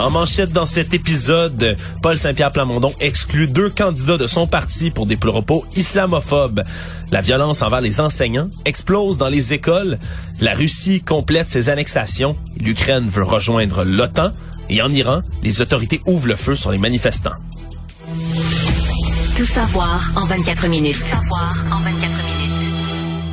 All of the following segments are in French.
En manchette dans cet épisode, Paul Saint-Pierre Plamondon exclut deux candidats de son parti pour des propos islamophobes. La violence envers les enseignants explose dans les écoles. La Russie complète ses annexations. L'Ukraine veut rejoindre l'OTAN. Et en Iran, les autorités ouvrent le feu sur les manifestants. Tout savoir en 24 minutes. Tout savoir en 24 minutes.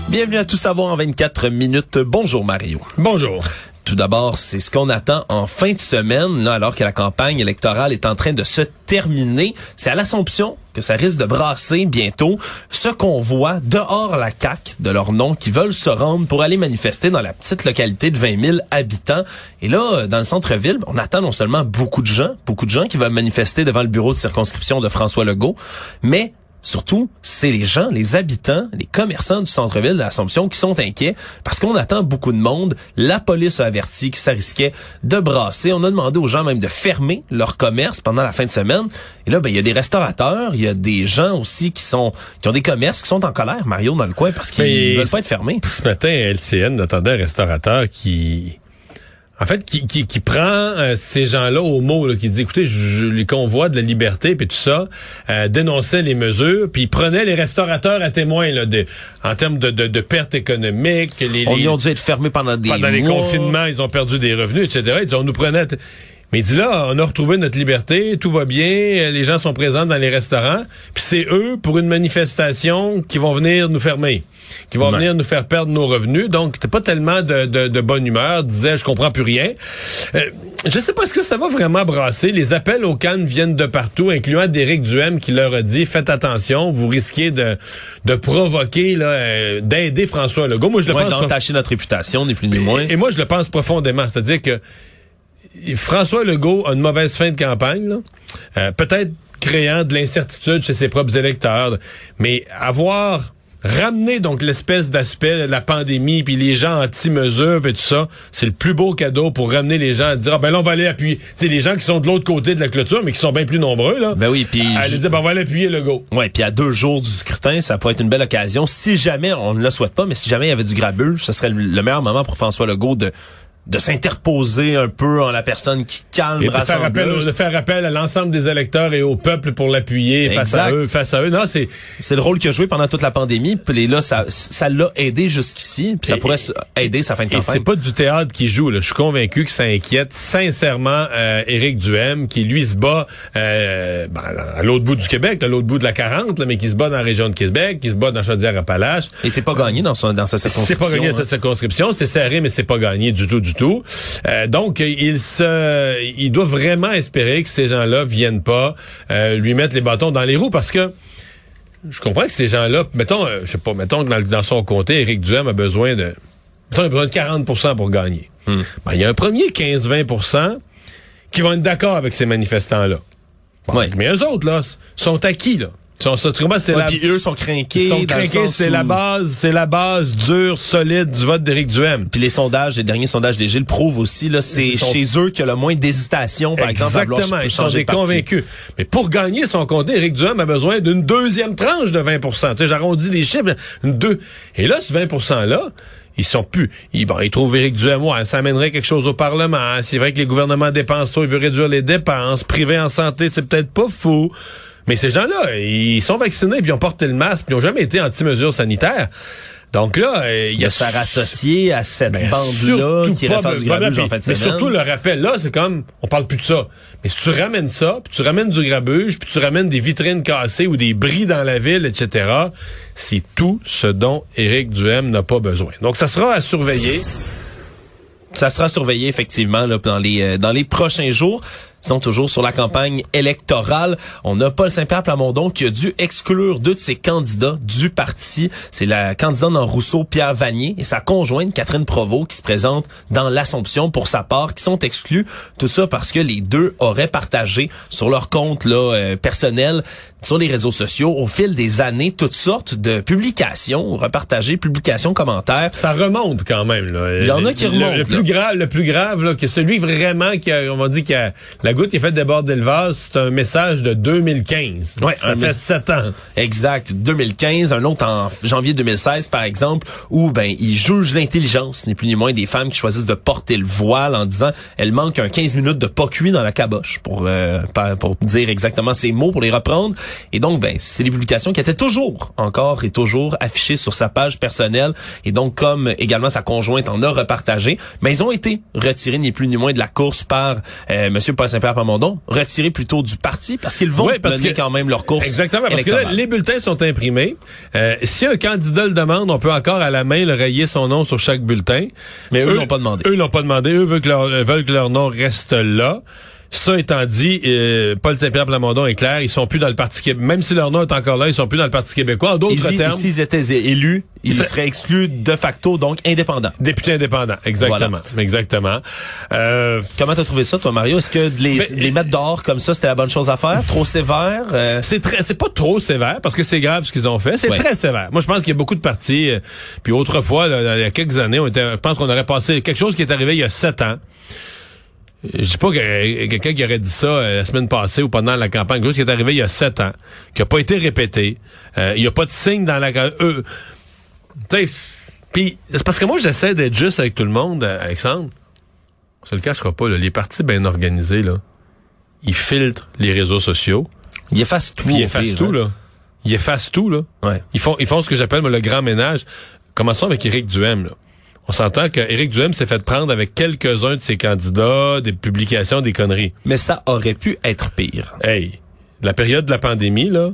Bienvenue à Tout savoir en 24 minutes. Bonjour Mario. Bonjour. Tout d'abord, c'est ce qu'on attend en fin de semaine, là, alors que la campagne électorale est en train de se terminer. C'est à l'Assomption que ça risque de brasser bientôt ce qu'on voit dehors la CAC de leur nom qui veulent se rendre pour aller manifester dans la petite localité de 20 000 habitants. Et là, dans le centre-ville, on attend non seulement beaucoup de gens, beaucoup de gens qui veulent manifester devant le bureau de circonscription de François Legault, mais Surtout, c'est les gens, les habitants, les commerçants du centre-ville de l'Assomption qui sont inquiets parce qu'on attend beaucoup de monde. La police a averti que ça risquait de brasser. On a demandé aux gens même de fermer leur commerce pendant la fin de semaine. Et là, ben, il y a des restaurateurs, il y a des gens aussi qui sont, qui ont des commerces qui sont en colère, Mario, dans le coin parce qu'ils veulent pas être fermés. Ce matin, LCN attendait un restaurateur qui, en fait, qui, qui, qui prend euh, ces gens-là au mot, là, qui dit, écoutez, je, les convois de la liberté, puis tout ça, euh, dénonçait les mesures, puis prenait les restaurateurs à témoin là, de, en termes de, de, de pertes économiques. Les, On ils ont dû être fermés pendant des pendant les confinements, ils ont perdu des revenus, etc. Ils disent, on nous prenait... Mais il dit là, on a retrouvé notre liberté, tout va bien, les gens sont présents dans les restaurants, puis c'est eux, pour une manifestation, qui vont venir nous fermer, qui vont venir nous faire perdre nos revenus. Donc, t'es pas tellement de, de, de bonne humeur, disait, je comprends plus rien. Euh, je sais pas, est-ce que ça va vraiment brasser? Les appels au calme viennent de partout, incluant d'Éric Duhem qui leur a dit, faites attention, vous risquez de, de provoquer, là, euh, d'aider François Legault. Moi, je le Ouais, pense... d'entacher notre réputation, ni plus ni moins. Et, et moi, je le pense profondément. C'est-à-dire que François Legault a une mauvaise fin de campagne, là. Euh, peut-être créant de l'incertitude chez ses propres électeurs, mais avoir ramené donc l'espèce d'aspect de la pandémie puis les gens anti-mesures et tout ça, c'est le plus beau cadeau pour ramener les gens à dire ah ben là on va aller appuyer, tu sais les gens qui sont de l'autre côté de la clôture mais qui sont bien plus nombreux là. Ben oui, puis à je- dire ben on va aller appuyer Legault. Ouais, puis à deux jours du scrutin, ça pourrait être une belle occasion. Si jamais, on ne le souhaite pas, mais si jamais il y avait du grabuge, ce serait le- le meilleur moment pour François Legault de de s'interposer un peu en la personne qui calme Et de faire, appel, de faire appel à l'ensemble des électeurs et au peuple pour l'appuyer face à eux, face à eux. Non, c'est C'est le rôle qu'il a joué pendant toute la pandémie. Puis là, ça ça l'a aidé jusqu'ici. Puis ça Et- pourrait aider sa fin de Et c'est campagne. pas du théâtre qui joue. Là. Je suis convaincu que ça inquiète sincèrement euh, Éric Duhem, qui lui se bat euh, ben, à l'autre bout du Québec, à l'autre bout de la 40, là, mais qui se bat dans la région de Québec, qui se bat dans Chaudière-Appalaches. Et c'est pas gagné dans, son, dans sa C'est circonscription. pas gagné à hein. cette circonscription, c'est serré, mais c'est pas gagné du tout, du tout. Euh, donc, il se, il doit vraiment espérer que ces gens-là viennent pas euh, lui mettre les bâtons dans les roues, parce que je comprends que ces gens-là, mettons, euh, je sais pas, mettons que dans, dans son comté, Éric Duhem a besoin de, mettons, il a besoin de 40 pour gagner. Hmm. Ben, il y a un premier 15-20% qui vont être d'accord avec ces manifestants-là. Bon, Ouais. Mais eux autres, là, sont acquis, là. Sont, c'est la, puis eux sont ils sont c'est où- la base, c'est la base dure, solide du vote d'Éric Duhem. Puis les sondages, les derniers sondages des Gilles prouvent aussi, là, c'est Ils sont- chez eux qu'il y a le moins d'hésitation, par exemple, à vouloir Exactement, ils sont des convaincus. Mais pour gagner son comté, Éric Duhem a besoin d'une deuxième tranche de 20% Tu sais, j'arrondis des chiffres, une deux. Et là, ce 20 %-là, ils sont plus. Ils, bon, ils trouvent Éric Duhem, ouais, ça amènerait quelque chose au Parlement. C'est vrai que les gouvernements dépensent trop, il veut réduire les dépenses. Privé en santé, c'est peut-être pas fou. Mais ces gens-là, ils sont vaccinés, puis ils ont porté le masque, puis ils n'ont jamais été anti-mesures sanitaires. Donc là, euh, il y a de faire associer à cette Ben, bande-là qui pas, irait faire du grabuge ben, en fin de Mais semaine. surtout, le rappel, là, c'est comme, on parle plus de ça. Mais si tu ramènes ça, puis tu ramènes du grabuge, puis tu ramènes des vitrines cassées ou des bris dans la ville, etc., c'est tout ce dont Éric Duhem n'a pas besoin. Donc, ça sera à surveiller. Ça sera surveillé effectivement là, dans les euh, dans les prochains jours. Sinon, toujours sur la campagne électorale, on a Paul Saint-Pierre Plamondon qui a dû exclure deux de ses candidats du parti. C'est la candidate dans Rousseau, Pierre Vanier, et sa conjointe, Catherine Provost, qui se présente dans l'Assomption pour sa part, qui sont exclus. Tout ça parce que les deux auraient partagé sur leur compte là, euh, personnel, sur les réseaux sociaux, au fil des années, toutes sortes de publications, repartagées, publications, commentaires. Ça remonte quand même. Là. Il y en a qui remontent, Le, plus grave, le plus grave, là, que celui vraiment qui a, on va dire, qui a la goutte qui a fait déborder le vase, c'est un message de 2015. Ouais, ça fait sept ans. Exact. 2015, un autre en janvier 2016, par exemple, où ben il juge l'intelligence, ni plus ni moins, des femmes qui choisissent de porter le voile en disant elles manquent un 15 minutes de pas cuit dans la caboche, pour euh, pour dire exactement ces mots, pour les reprendre. Et donc, ben c'est des publications qui étaient toujours, encore et toujours affichées sur sa page personnelle. Et donc, comme également sa conjointe en a repartagé, mais ils ont été retirés ni plus ni moins de la course par euh, Monsieur Paul Saint-Pierre Plamondon, retirés plutôt du parti parce qu'ils vont Oui, parce mener que- quand même leur course. Exactement, parce que là, les bulletins sont imprimés. Euh, si un candidat le demande, on peut encore à la main le rayer son nom sur chaque bulletin. Mais eux l'ont pas demandé. Eux l'ont pas demandé. Eux veulent que leur, euh, veulent que leur nom reste là. Ça étant dit, euh, Paul Saint-Pierre Plamondon est clair, ils sont plus dans le Parti québécois. Même si leur nom est encore là, ils sont plus dans le Parti québécois. En d'autres termes, s'ils étaient élus, ils Ça- seraient exclus de facto, donc indépendants. députés indépendants. Exactement. Exactement. Euh, Comment t'as trouvé ça, toi, Mario? Est-ce que de les, Mais- les mettre dehors comme ça, c'était la bonne chose à faire? Trop sévère? Euh, C'est très, c'est pas trop sévère parce que c'est grave ce qu'ils ont fait. C'est Ouais. très sévère. Moi, je pense qu'il y a beaucoup de partis. euh, puis autrefois, là, il y a quelques années, on était, je pense qu'on aurait passé quelque chose qui est arrivé il y a sept ans. Je dis pas que euh, quelqu'un qui aurait dit ça euh, la semaine passée ou pendant la campagne, quelque chose qui est arrivé il y a sept ans, qui a pas été répété. Euh, il y a pas de signe dans la. Eux, tu sais, puis c'est parce que moi j'essaie d'être juste avec tout le monde, euh, Alexandre. Se le cachera pas. Là, les partis bien organisés là, ils filtrent les réseaux sociaux. ils effacent tout. Ils effacent pire, tout, hein. là. Ils effacent tout, là. Ouais. Ils font, ils font ce que j'appelle, le grand ménage. Commençons avec Éric Duhem, là. On s'entend qu'Éric Duhem s'est fait prendre avec quelques-uns de ses candidats, des publications, des conneries. Mais ça aurait pu être pire. Hey, la période de la pandémie, là,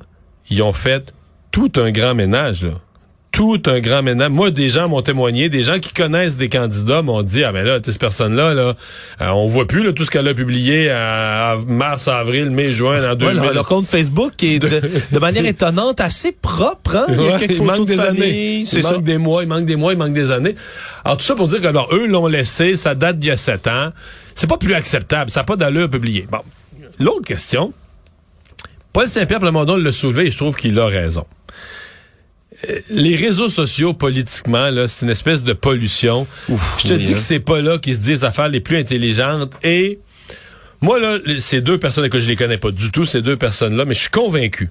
ils ont fait tout un grand ménage, là. Tout un grand ménage. Moi, des gens m'ont témoigné, des gens qui connaissent des candidats m'ont dit, ah ben là, cette personne-là, là, euh, on voit plus là, tout ce qu'elle a publié à, à mars, avril, mai, juin, en Ouais, 2000. leur, leur compte Facebook est de, de manière étonnante assez propre. Hein? Il y a Ouais, il manque de des famille. années. C'est Il ça manque- que des mois, il manque des mois, il manque des années. Alors tout ça pour dire que alors, eux l'ont laissé, ça date d'il y a sept ans. C'est pas plus acceptable, ça n'a pas d'allure publié. Bon, l'autre question, Paul Saint-Pierre Plamondon l'a soulevé et je trouve qu'il a raison. Euh, Les réseaux sociaux, politiquement, là, c'est une espèce de pollution. je te oui, dis hein. que c'est pas là qu'ils se disent les affaires les plus intelligentes. Et moi, là, ces deux personnes que je les connais pas du tout, ces deux personnes-là, mais je suis convaincu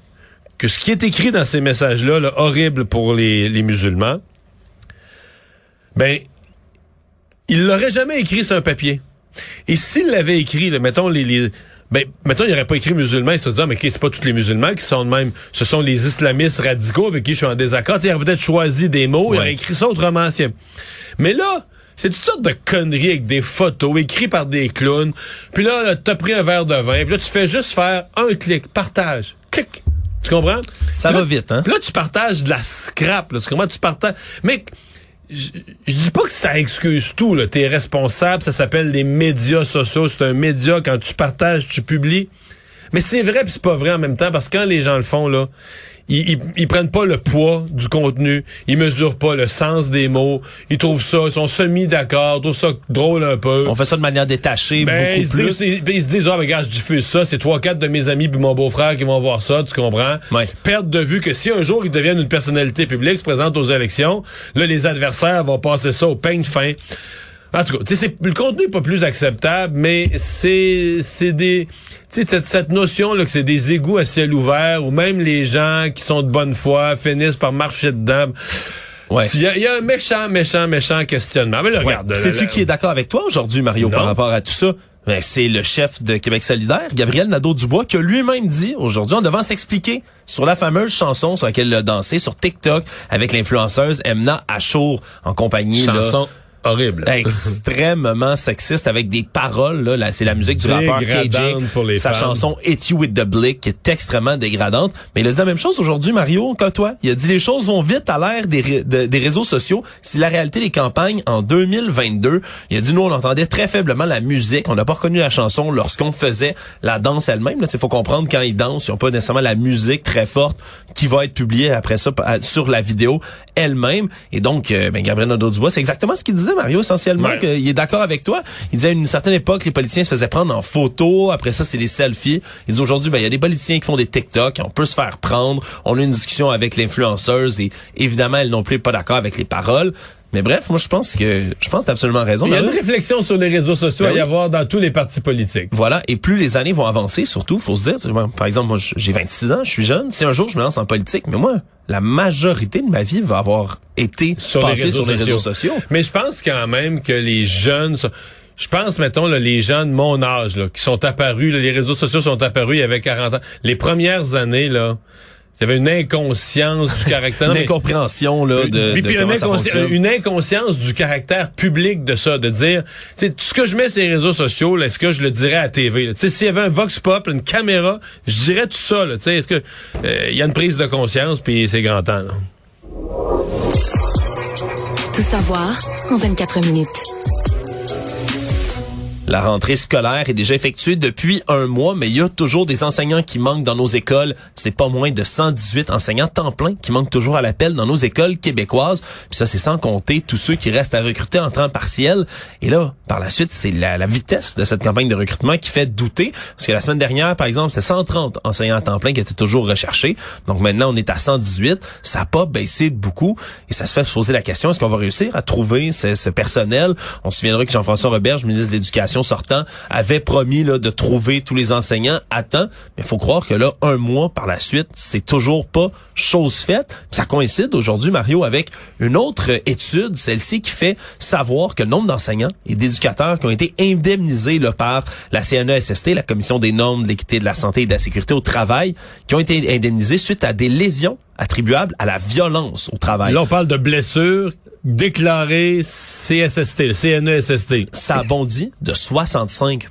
que ce qui est écrit dans ces messages-là, là, horrible pour les, les musulmans, ben, il l'aurait jamais écrit sur un papier. Et s'il l'avait écrit, là, mettons les, les ben, mettons, il n'aurait pas écrit musulman, il se dit, ah, mais c'est pas tous les musulmans qui sont de même. Ce sont les islamistes radicaux avec qui je suis en désaccord. Il aurait peut-être choisi des mots, il aurait écrit ça autrement. Mais là, c'est toutes sortes de conneries avec des photos écrites par des clowns. Puis là, là t'as pris un verre de vin. Puis là, tu fais juste faire un clic, partage, clic. Tu comprends? Ça va vite, hein? puis là, tu partages de la scrap. Là, tu comprends? Tu partages... Mais je je dis pas que ça excuse tout. Là. T'es responsable, ça s'appelle les médias sociaux. C'est un média. Quand tu partages, tu publies. Mais c'est vrai puis c'est pas vrai en même temps parce que quand les gens le font, là, ils, ils, ils prennent pas le poids du contenu, ils mesurent pas le sens des mots, ils trouvent ça, ils sont semi-d'accord, ils trouvent ça drôle un peu. On fait ça de manière détachée, Ben, ils, beaucoup se plus. disent, ils, ils se disent, ah, ben, regarde, je diffuse ça, c'est trois, quatre de mes amis puis mon beau-frère qui vont voir ça, tu comprends? Ouais. Perdre de vue que si un jour ils deviennent une personnalité publique, se présentent aux élections, là, les adversaires vont passer ça au peigne fin. En tout cas, tu sais, c'est- le contenu n'est pas plus acceptable, mais c'est, c'est des, cette, cette notion là que c'est des égouts à ciel ouvert, où même les gens qui sont de bonne foi finissent par marcher dedans. Ouais. Il y, y a un méchant, méchant, méchant questionnement. Mais là, Ouais. regarde. Là, qui est d'accord avec toi aujourd'hui, Mario, par rapport à tout ça? Ben, c'est le chef de Québec solidaire, Gabriel Nadeau-Dubois, qui a lui-même dit aujourd'hui, on devant s'expliquer sur la fameuse chanson sur laquelle il a dansé sur TikTok avec l'influenceuse Emna Achour en compagnie là, Chanson horrible. extrêmement sexiste avec des paroles là, Là, c'est la musique du rappeur KJ pour les sa femmes. chanson Hit You with the Blick qui est extrêmement dégradante. Mais il a dit la même chose aujourd'hui Mario. Que toi il a dit les choses vont vite à l'ère des, de- des réseaux sociaux. C'est la réalité des campagnes en 2022 il a dit nous on entendait très faiblement la musique. On n'a pas reconnu la chanson lorsqu'on faisait la danse elle-même il faut comprendre quand ils dansent ils n'ont pas nécessairement la musique très forte qui va être publiée après ça sur la vidéo elle-même. Et donc euh, ben, Gabriel Nadeau-Dubois c'est exactement ce qu'il disait Mario essentiellement Ouais. que il est d'accord avec toi. Il disait à une certaine époque, les politiciens se faisaient prendre en photo. Après ça, c'est des selfies. Il dit aujourd'hui, ben, il y a des politiciens qui font des TikTok. On peut se faire prendre. On a une discussion avec l'influenceuse et évidemment, elle non plus pas d'accord avec les paroles. Mais bref, moi, je pense que, je pense que t'as absolument raison. Il y a une réflexion sur les réseaux sociaux Ben à y avoir dans tous les partis politiques. Voilà. Et plus les années vont avancer, surtout, faut se dire, par exemple, moi, j'ai 26 ans, je suis jeune. Si un jour je me lance en politique, mais moi, la majorité de ma vie va avoir été Sur passée sur les réseaux sociaux. sociaux. Mais je pense quand même que les jeunes... sont- Je pense, mettons, là, les gens de mon âge, là, qui sont apparus, là, les réseaux sociaux sont apparus il y avait 40 ans. Les premières années, là, il y avait une inconscience du caractère. Une incompréhension, là, de, Puis- de puis comment une, inconsci- inconscience du caractère public de ça, de dire, tu sais, tout ce que je mets sur les réseaux sociaux, là, est-ce que je le dirais à la TV? là? Tu sais, s'il y avait un vox pop, une caméra, je dirais tout ça. là, Tu sais, est-ce que euh, il y a une prise de conscience, puis c'est grand temps. là. Tout savoir en 24 minutes. La rentrée scolaire est déjà effectuée depuis un mois, mais il y a toujours des enseignants qui manquent dans nos écoles. C'est pas moins de 118 enseignants temps plein qui manquent toujours à l'appel dans nos écoles québécoises. Puis ça, c'est sans compter tous ceux qui restent à recruter en temps partiel. Et là, par la suite, c'est la, vitesse de cette campagne de recrutement qui fait douter. Parce que la semaine dernière, par exemple, c'est 130 enseignants à temps plein qui étaient toujours recherchés. Donc maintenant, on est à 118. Ça n'a pas baissé de beaucoup. Et ça se fait se poser la question, est-ce qu'on va réussir à trouver ce, ce personnel? On se souviendra que Jean-François Roberge, ministre de l'Éducation sortant, avait promis de trouver tous les enseignants à temps. Mais il faut croire que là, un mois par la suite, c'est toujours pas chose faite. Ça coïncide aujourd'hui, Mario, avec une autre étude, celle-ci qui fait savoir que le nombre d'enseignants et d'éducateurs qui ont été indemnisés par la CNESST, la Commission des normes de l'équité, de la santé et de la sécurité au travail, qui ont été indemnisés suite à des lésions attribuables à la violence au travail. Là, on parle de blessures déclarées CSST, le CNESST. ça a bondi de 65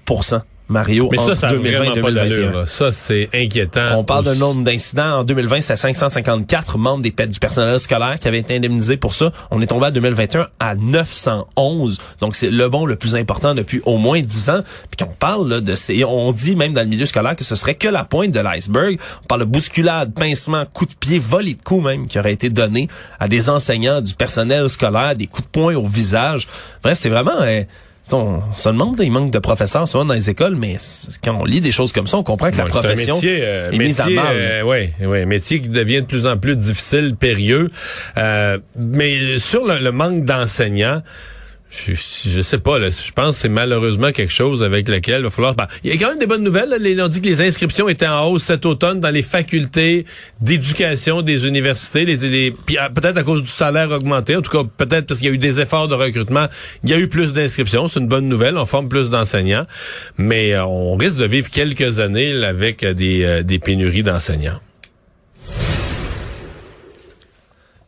Mario, Mais ça, entre ça a 2020 vraiment et pas 2021. d'allure. là. Ça, c'est inquiétant. On parle d'un nombre d'incidents. En 2020, c'était 554 membres des, du personnel scolaire qui avaient été indemnisés pour ça. On est tombé en 2021 à 911. Donc, c'est le bon le plus important depuis au moins 10 ans. Puis qu'on parle là, de ces... On dit même dans le milieu scolaire que ce serait que la pointe de l'iceberg. On parle de bousculade, pincement, coups de pied, volée de coups même qui auraient été donnés à des enseignants, du personnel scolaire, des coups de poing au visage. Bref, c'est vraiment... euh, on se demande, là, il manque de professeurs souvent dans les écoles, mais quand on lit des choses comme ça, on comprend que la un profession métier, euh, est mise à métier, mal. euh, ouais, ouais, métier qui devient de plus en plus difficile, périlleux. Euh, mais sur le, le manque d'enseignants, je, je sais pas, là, je pense que c'est malheureusement quelque chose avec lequel il va falloir... ben, il y a quand même des bonnes nouvelles. là. Dit que les inscriptions étaient en hausse cet automne dans les facultés d'éducation des universités. Les, les- ah, peut-être à cause du salaire augmenté, en tout cas peut-être parce qu'il y a eu des efforts de recrutement, il y a eu plus d'inscriptions. C'est une bonne nouvelle. On forme plus d'enseignants. Mais euh, on risque de vivre quelques années là, avec euh, des, euh, des pénuries d'enseignants.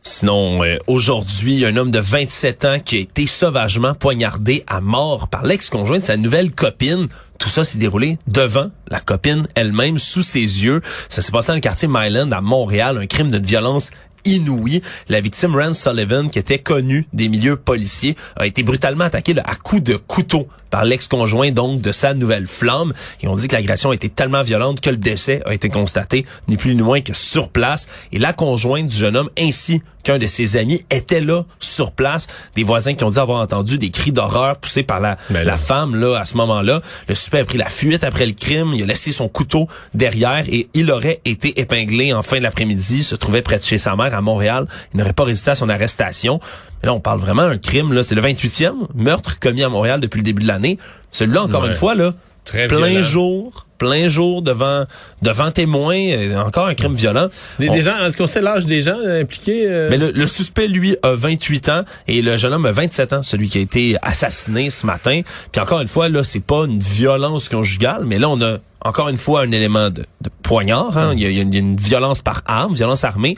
Sinon, euh, aujourd'hui, un homme de 27 ans qui a été sauvagement poignardé à mort par l'ex-conjoint de sa nouvelle copine. Tout ça s'est déroulé devant la copine elle-même, sous ses yeux. Ça s'est passé dans le quartier Myland à Montréal, un crime de violence inouï. La victime, Rand Sullivan, qui était connue des milieux policiers, a été brutalement attaquée à coups de couteau par l'ex-conjoint donc de sa nouvelle flamme. Et on dit que l'agression a été tellement violente que le décès a été constaté, ni plus ni moins que sur place. Et la conjointe du jeune homme ainsi qu'un de ses amis étaient là sur place. Des voisins qui ont dit avoir entendu des cris d'horreur poussés par la, Ben la femme là à ce moment-là. Le suspect a pris la fuite après le crime. Il a laissé son couteau derrière et il aurait été épinglé en fin de l'après-midi. Se trouvait près de chez sa mère à Montréal. Il n'aurait pas résisté à son arrestation. Mais là, on parle vraiment d'un crime. Là, c'est le 28e meurtre commis à Montréal depuis le début de l'année. Celui-là, encore Ouais. une fois, là, Très plein violent. jour, plein jour devant devant témoins, encore un crime violent. Des, On- des gens, est-ce qu'on sait l'âge des gens euh, impliqués? euh? mais le, le suspect, lui, a 28 ans et le jeune homme a 27 ans, celui qui a été assassiné ce matin. Puis encore une fois, là, c'est pas une violence conjugale, mais là, on a encore une fois un élément de, de poignard. Hein? Il, y a, il y a une, il y a une violence par arme, violence armée.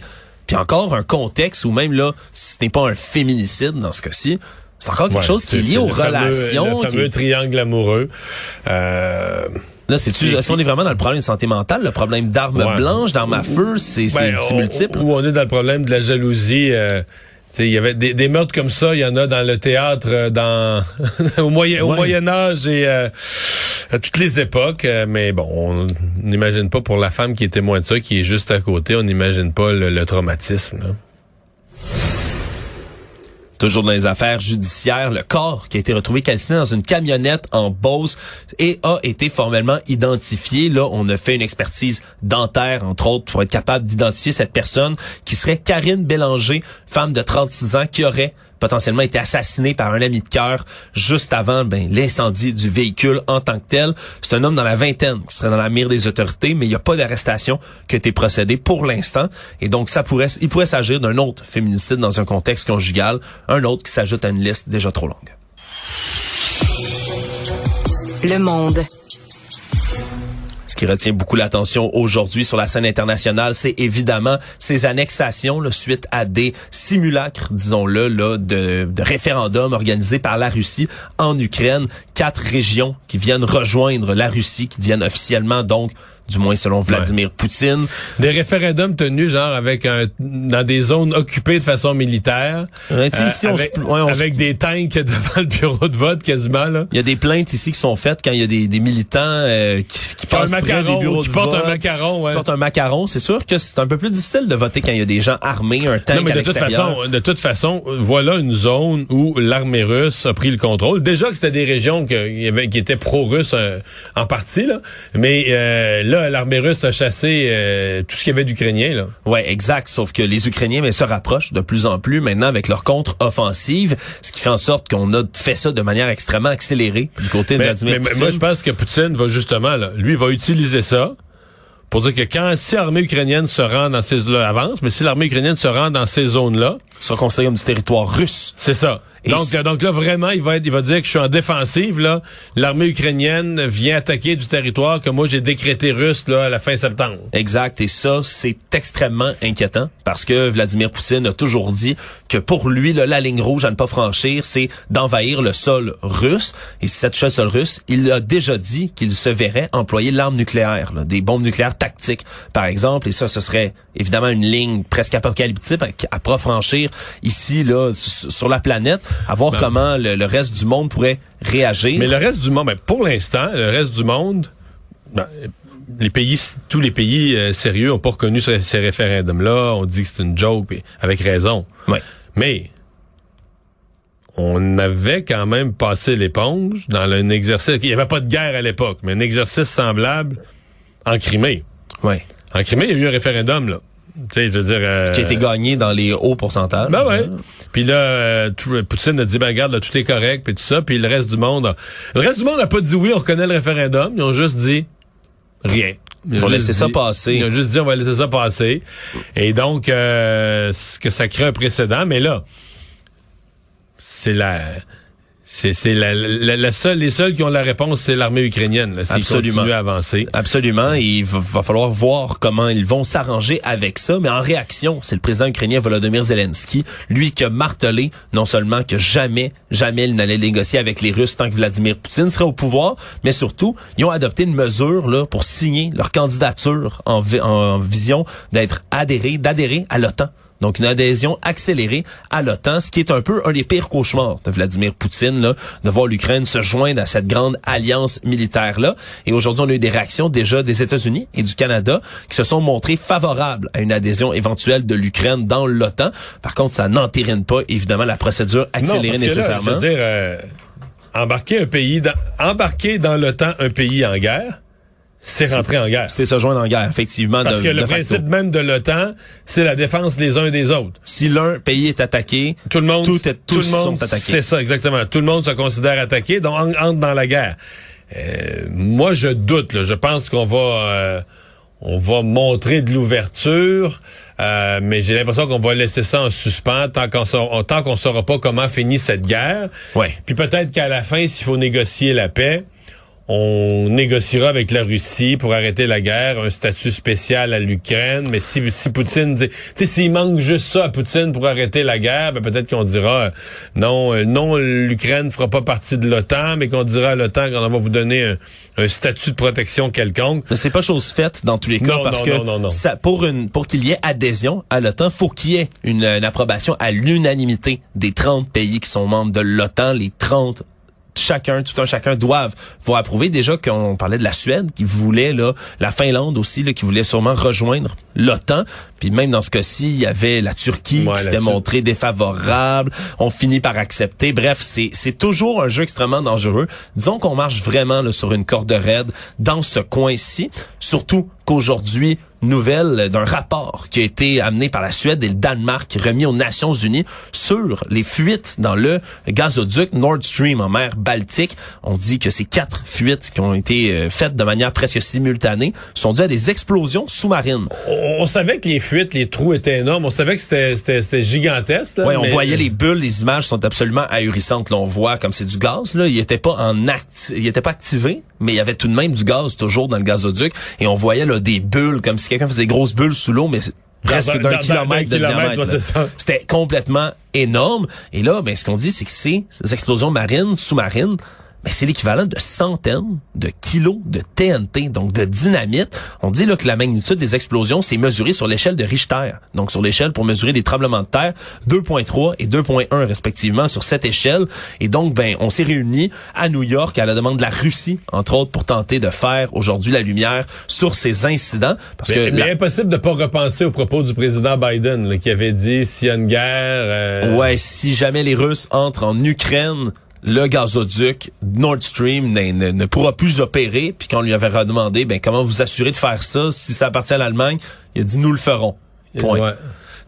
Puis encore un contexte où même là, ce n'est pas un féminicide dans ce cas-ci, c'est encore quelque Ouais, chose qui est lié aux le fameux- relations. Le qui- fameux triangle amoureux. Euh, Là, c'est est-ce qu'on est vraiment dans le problème de santé mentale, le problème d'armes Ouais. blanches, d'armes à feu, c'est ben, multiple? Où on est dans le problème de la jalousie. euh, il y avait des, des meurtres comme ça, il y en a dans le théâtre, euh, dans au moyen au. Moyen Âge et euh, à toutes les époques. euh, mais bon, on n'imagine pas pour la femme qui est témoin de ça, qui est juste à côté, on n'imagine pas le, le traumatisme. là. Toujours dans les affaires judiciaires, le corps qui a été retrouvé calciné dans une camionnette en Beauce et a été formellement identifié. Là, on a fait une expertise dentaire, entre autres, pour être capable d'identifier cette personne qui serait Karine Bélanger, femme de 36 ans, qui aurait potentiellement été assassinée par un ami de cœur juste avant ben, l'incendie du véhicule en tant que tel. C'est un homme dans la vingtaine qui serait dans la mire des autorités, mais il n'y a pas d'arrestation qui a été procédée pour l'instant. Et donc, ça pourrait, il pourrait s'agir d'un autre féminicide dans un contexte conjugal, un autre qui s'ajoute à une liste déjà trop longue. Le monde. Qui retient beaucoup l'attention aujourd'hui sur la scène internationale, c'est évidemment ces annexations là, suite à des simulacres, disons-le, là, de, de référendums organisés par la Russie en Ukraine. Quatre régions qui viennent rejoindre la Russie, qui deviennent officiellement donc du moins selon Vladimir Poutine. Des référendums tenus genre avec un dans des zones occupées de façon militaire, Ouais, sais, ici, on avec, ouais, on se- avec des tanks devant le bureau de vote quasiment là. Il y a des plaintes ici qui sont faites quand il y a des, des militants euh, qui, qui passent près des macaron, bureaux qui de portent un macaron, ouais. qui portent un macaron. C'est sûr que c'est un peu plus difficile de voter quand il y a des gens armés, un tank Non, mais à de toute façon, de toute façon, voilà une zone où l'armée russe a pris le contrôle. Déjà que c'était des régions que- qui étaient pro-russes euh, en partie, là. Mais euh, là, l'armée russe a chassé euh, tout ce qu'il y avait d'Ukrainien, là. Ouais, exact. Sauf que les Ukrainiens mais, se rapprochent de plus en plus maintenant avec leur contre-offensive, ce qui fait en sorte qu'on a fait ça de manière extrêmement accélérée du côté de Mais, Vladimir mais- mais moi, je pense que Poutine va justement, là, lui, va utiliser ça pour dire que quand si l'armée ukrainienne se rend dans ces là avance, mais si l'armée ukrainienne se rend dans ces zones-là, sera considéré comme du territoire russe. c'est ça. Et donc, euh, donc là, vraiment, il va être, il va dire que je suis en défensive, là. L'armée ukrainienne vient attaquer du territoire que moi j'ai décrété russe, là, à la fin septembre. Exact. Et ça, c'est extrêmement inquiétant parce que Vladimir Poutine a toujours dit que pour lui, là, la ligne rouge à ne pas franchir, c'est d'envahir le sol russe. Et touchait le sol russe, il a déjà dit qu'il se verrait employer l'arme nucléaire, là, des bombes nucléaires tactiques, par exemple. Et ça, ce serait évidemment une ligne presque apocalyptique à, à pas franchir ici, là, sur la planète, à voir comment le, le reste du monde pourrait réagir. Mais le reste du monde, ben, pour l'instant, le reste du monde, ben, les pays, tous les pays euh, sérieux ont pas reconnu ces, ces référendums-là. On dit que c'est une joke, avec raison. Ouais. Mais on avait quand même passé l'éponge dans un exercice. Il n'y avait pas de guerre à l'époque, mais un exercice semblable en Crimée. Ouais. En Crimée, il y a eu un référendum, là. Tu sais, je veux dire. euh, Qui a été gagné dans les hauts pourcentages. ben ouais. Puis là, euh, tout- Poutine a dit, ben regarde, là, tout est correct, puis tout ça. Puis le reste du monde, a... le reste du monde n'a pas dit oui, on reconnaît le référendum. Ils ont juste dit rien. Ils ont juste laissé ça passer. Ils ont juste dit, on va laisser ça passer. Et donc, euh, ce que ça crée un précédent. Mais là, c'est la... C'est, c'est la, la, la seule, les seuls qui ont la réponse, c'est l'armée ukrainienne. Là, Absolument. à avancer. Absolument. Et il va, va falloir voir comment ils vont s'arranger avec ça. Mais en réaction, c'est le président ukrainien Volodymyr Zelensky, lui qui a martelé non seulement que jamais, jamais il n'allait négocier avec les Russes tant que Vladimir Poutine serait au pouvoir, mais surtout, ils ont adopté une mesure là pour signer leur candidature en, vi- en vision d'être adhéré, d'adhérer à l'OTAN. Donc une adhésion accélérée à l'OTAN, ce qui est un peu un des pires cauchemars de Vladimir Poutine, là, de voir l'Ukraine se joindre à cette grande alliance militaire-là. Et aujourd'hui, on a eu des réactions déjà des États-Unis et du Canada qui se sont montrés favorables à une adhésion éventuelle de l'Ukraine dans l'OTAN. Par contre, ça n'entérine pas, évidemment, la procédure accélérée non, parce que là, nécessairement. je veux dire, euh, embarquer un pays dans, embarquer dans l'OTAN un pays en guerre, c'est rentrer en guerre. c'est se joindre en guerre, effectivement. Parce de- que le principe même de l'OTAN, c'est la défense les uns des autres. Si l'un pays est attaqué, Tout le monde, Tout est- tout tous le monde, sont attaqués. C'est ça, exactement. Tout le monde se considère attaqué, donc en- entre dans la guerre. Euh, moi, je doute. Là. Je pense qu'on va... euh, on va montrer de l'ouverture, euh, mais j'ai l'impression qu'on va laisser ça en suspens tant qu'on saura, tant qu'on saura pas comment finit cette guerre. Ouais. Puis peut-être qu'à la fin, s'il faut négocier la paix, on négociera avec la Russie pour arrêter la guerre, un statut spécial à l'Ukraine. Mais si, si Poutine dit, tu sais, s'il manque juste ça à Poutine pour arrêter la guerre, ben peut-être qu'on dira euh, non, euh, non, l'Ukraine fera pas partie de l'OTAN, mais qu'on dira à l'OTAN qu'on va vous donner un, un statut de protection quelconque. Mais C'est pas chose faite dans tous les cas Non, parce non, que non, non, non. ça- pour une pour qu'il y ait adhésion à l'OTAN, faut qu'il y ait une, une approbation à l'unanimité des 30 pays qui sont membres de l'OTAN, les 30 chacun, tout un chacun doivent vont approuver. Déjà qu'on parlait de la Suède qui voulait là, la Finlande aussi là, qui voulait sûrement rejoindre l'OTAN. Puis même dans ce cas-ci, il y avait la Turquie Ouais, qui s'était montrée défavorable. On finit par accepter. Bref, c'est c'est toujours un jeu extrêmement dangereux. Disons qu'on marche vraiment là, sur une corde raide dans ce coin-ci. Surtout qu'aujourd'hui, nouvelle d'un rapport qui a été amené par la Suède et le Danemark, remis aux Nations Unies sur les fuites dans le gazoduc Nord Stream en mer Baltique. On dit que ces quatre fuites qui ont été euh, faites de manière presque simultanée sont dues à des explosions sous-marines. On, on savait que les fuites, les trous étaient énormes. On savait que c'était- gigantesque. là, Ouais, on mais- voyait les bulles, les images sont absolument ahurissantes. Là, on voit comme c'est du gaz. Là, il était pas en acti- il était pas activé, mais il y avait tout de même du gaz toujours dans le gazoduc. Et on voyait là des bulles, comme si quelqu'un faisait des grosses bulles sous l'eau, mais presque d'un kilomètre de kilomètre, diamètre. C'était complètement énorme. Et là, ben, ce qu'on dit, c'est que ces explosions marines, sous-marines, ben, c'est l'équivalent de centaines de kilos de TNT, donc de dynamite. On dit là que la magnitude des explosions, c'est mesuré sur l'échelle de Richter. Donc sur l'échelle pour mesurer des tremblements de terre, 2.3 et 2.1 respectivement sur cette échelle. Et donc, ben, on s'est réunis à New York à la demande de la Russie, entre autres, pour tenter de faire aujourd'hui la lumière sur ces incidents. Parce Mais, que mais la- impossible de pas repenser aux propos du président Biden là, qui avait dit s'il y a une guerre. euh, Ouais, si jamais les Russes entrent en Ukraine, le gazoduc Nord Stream ne, ne- ne pourra plus opérer. Puis qu'on lui avait redemandé, ben comment vous assurez de faire ça si ça appartient à l'Allemagne, il a dit nous le ferons. Point. ouais.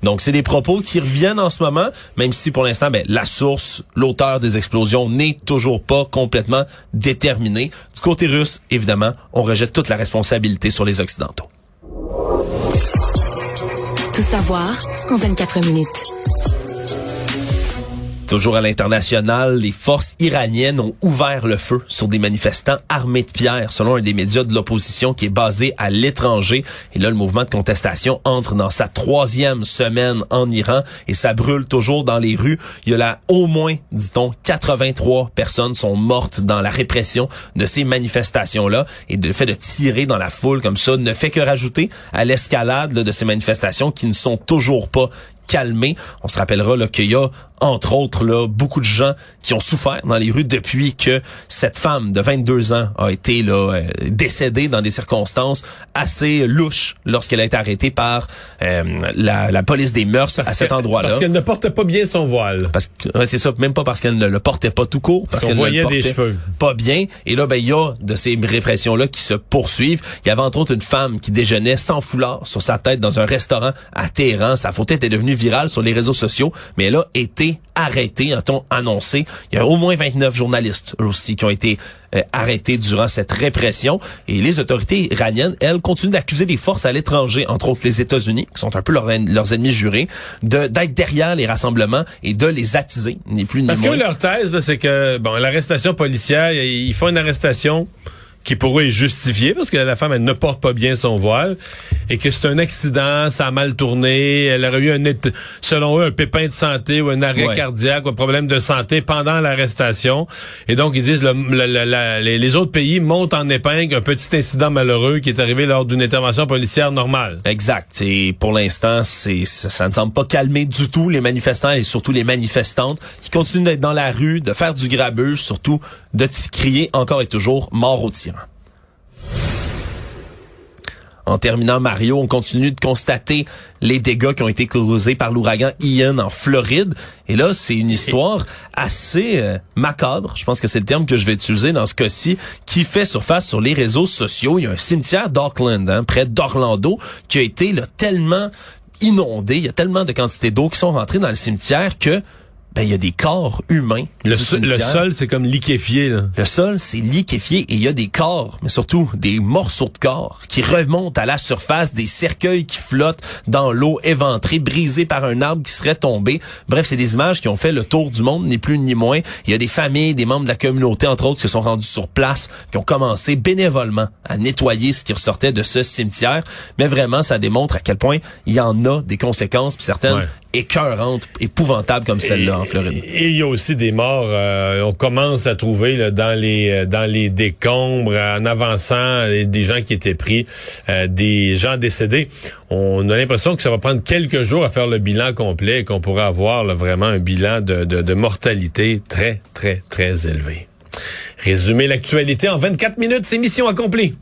Donc c'est des propos qui reviennent en ce moment, même si pour l'instant, ben la source, l'auteur des explosions n'est toujours pas complètement déterminé. Du côté russe, évidemment, on rejette toute la responsabilité sur les Occidentaux. Tout savoir en 24 minutes. Toujours à l'international, les forces iraniennes ont ouvert le feu sur des manifestants armés de pierres, selon un des médias de l'opposition qui est basé à l'étranger. Et là, le mouvement de contestation entre dans sa troisième semaine en Iran et ça brûle toujours dans les rues. Il y a là au moins, dit-on, 83 personnes sont mortes dans la répression de ces manifestations-là. Et le fait de tirer dans la foule comme ça ne fait que rajouter à l'escalade de ces manifestations qui ne sont toujours pas calmées. On se rappellera là, qu'il y a entre autres là beaucoup de gens qui ont souffert dans les rues depuis que cette femme de 22 ans a été là euh, décédée dans des circonstances assez louches lorsqu'elle a été arrêtée par euh, la, la police des mœurs à cet endroit-là. Parce qu'elle ne portait pas bien son voile. Parce que ouais, c'est ça, même pas parce qu'elle ne le portait pas tout court, parce, qu'on qu'elle ne voyait le des portait cheveux. pas bien. Et là, ben il y a de ces répressions-là qui se poursuivent. Il y avait entre autres une femme qui déjeunait sans foulard sur sa tête dans un restaurant à Téhéran. Sa photo était devenue virale sur les réseaux sociaux, mais elle a été arrêtée, a-t-on annoncé. Il y a au moins 29 journalistes eux aussi qui ont été euh, arrêtés durant cette répression. Et les autorités iraniennes, elles, continuent d'accuser des forces à l'étranger, entre autres les États-Unis, qui sont un peu leurs, en- leurs ennemis jurés, de d'être derrière les rassemblements et de les attiser, ni plus ni Parce que moins. leur thèse, là, c'est que bon, l'arrestation policière, ils font une arrestation qui pour eux est justifiée parce que la femme elle ne porte pas bien son voile et que c'est un accident, ça a mal tourné, elle aurait eu un selon eux un pépin de santé ou un arrêt Ouais. cardiaque ou un problème de santé pendant l'arrestation et donc ils disent le- le- le- la- les, les autres pays montent en épingle un petit incident malheureux qui est arrivé lors d'une intervention policière normale. Exact. Et pour l'instant, c'est ça, ça ne semble pas calmer du tout les manifestants et surtout les manifestantes qui continuent d'être dans la rue, de faire du grabuge, surtout de crier encore et toujours mort. En terminant, Mario, on continue de constater les dégâts qui ont été causés par l'ouragan Ian en Floride. Et là, c'est une histoire assez euh, macabre, je pense que c'est le terme que je vais utiliser dans ce cas-ci, qui fait surface sur les réseaux sociaux. Il y a un cimetière d'Auckland, hein, près d'Orlando, qui a été tellement inondé, il y a tellement de quantités d'eau qui sont rentrées dans le cimetière que ben il y a des corps humains. Le, sol- le cimetière. sol, c'est comme liquéfié. Là. Le sol, c'est liquéfié et il y a des corps, mais surtout des morceaux de corps qui remontent à la surface, des cercueils qui flottent dans l'eau, éventrés, brisés par un arbre qui serait tombé. Bref, c'est des images qui ont fait le tour du monde, ni plus ni moins. Il y a des familles, des membres de la communauté, entre autres, qui se sont rendus sur place, qui ont commencé bénévolement à nettoyer ce qui ressortait de ce cimetière. Mais vraiment, ça démontre à quel point il y en a des conséquences, puis certaines Ouais. Écœurantes, épouvantables comme celle-là en Floride. Et il y a aussi des morts. euh, on commence à trouver là, dans les euh, dans les décombres, en avançant, des gens qui étaient pris, euh, des gens décédés. On a l'impression que ça va prendre quelques jours à faire le bilan complet et qu'on pourra avoir là, vraiment un bilan de, de, de mortalité très, très, très élevé. Résumer l'actualité en 24 minutes, c'est mission accomplie.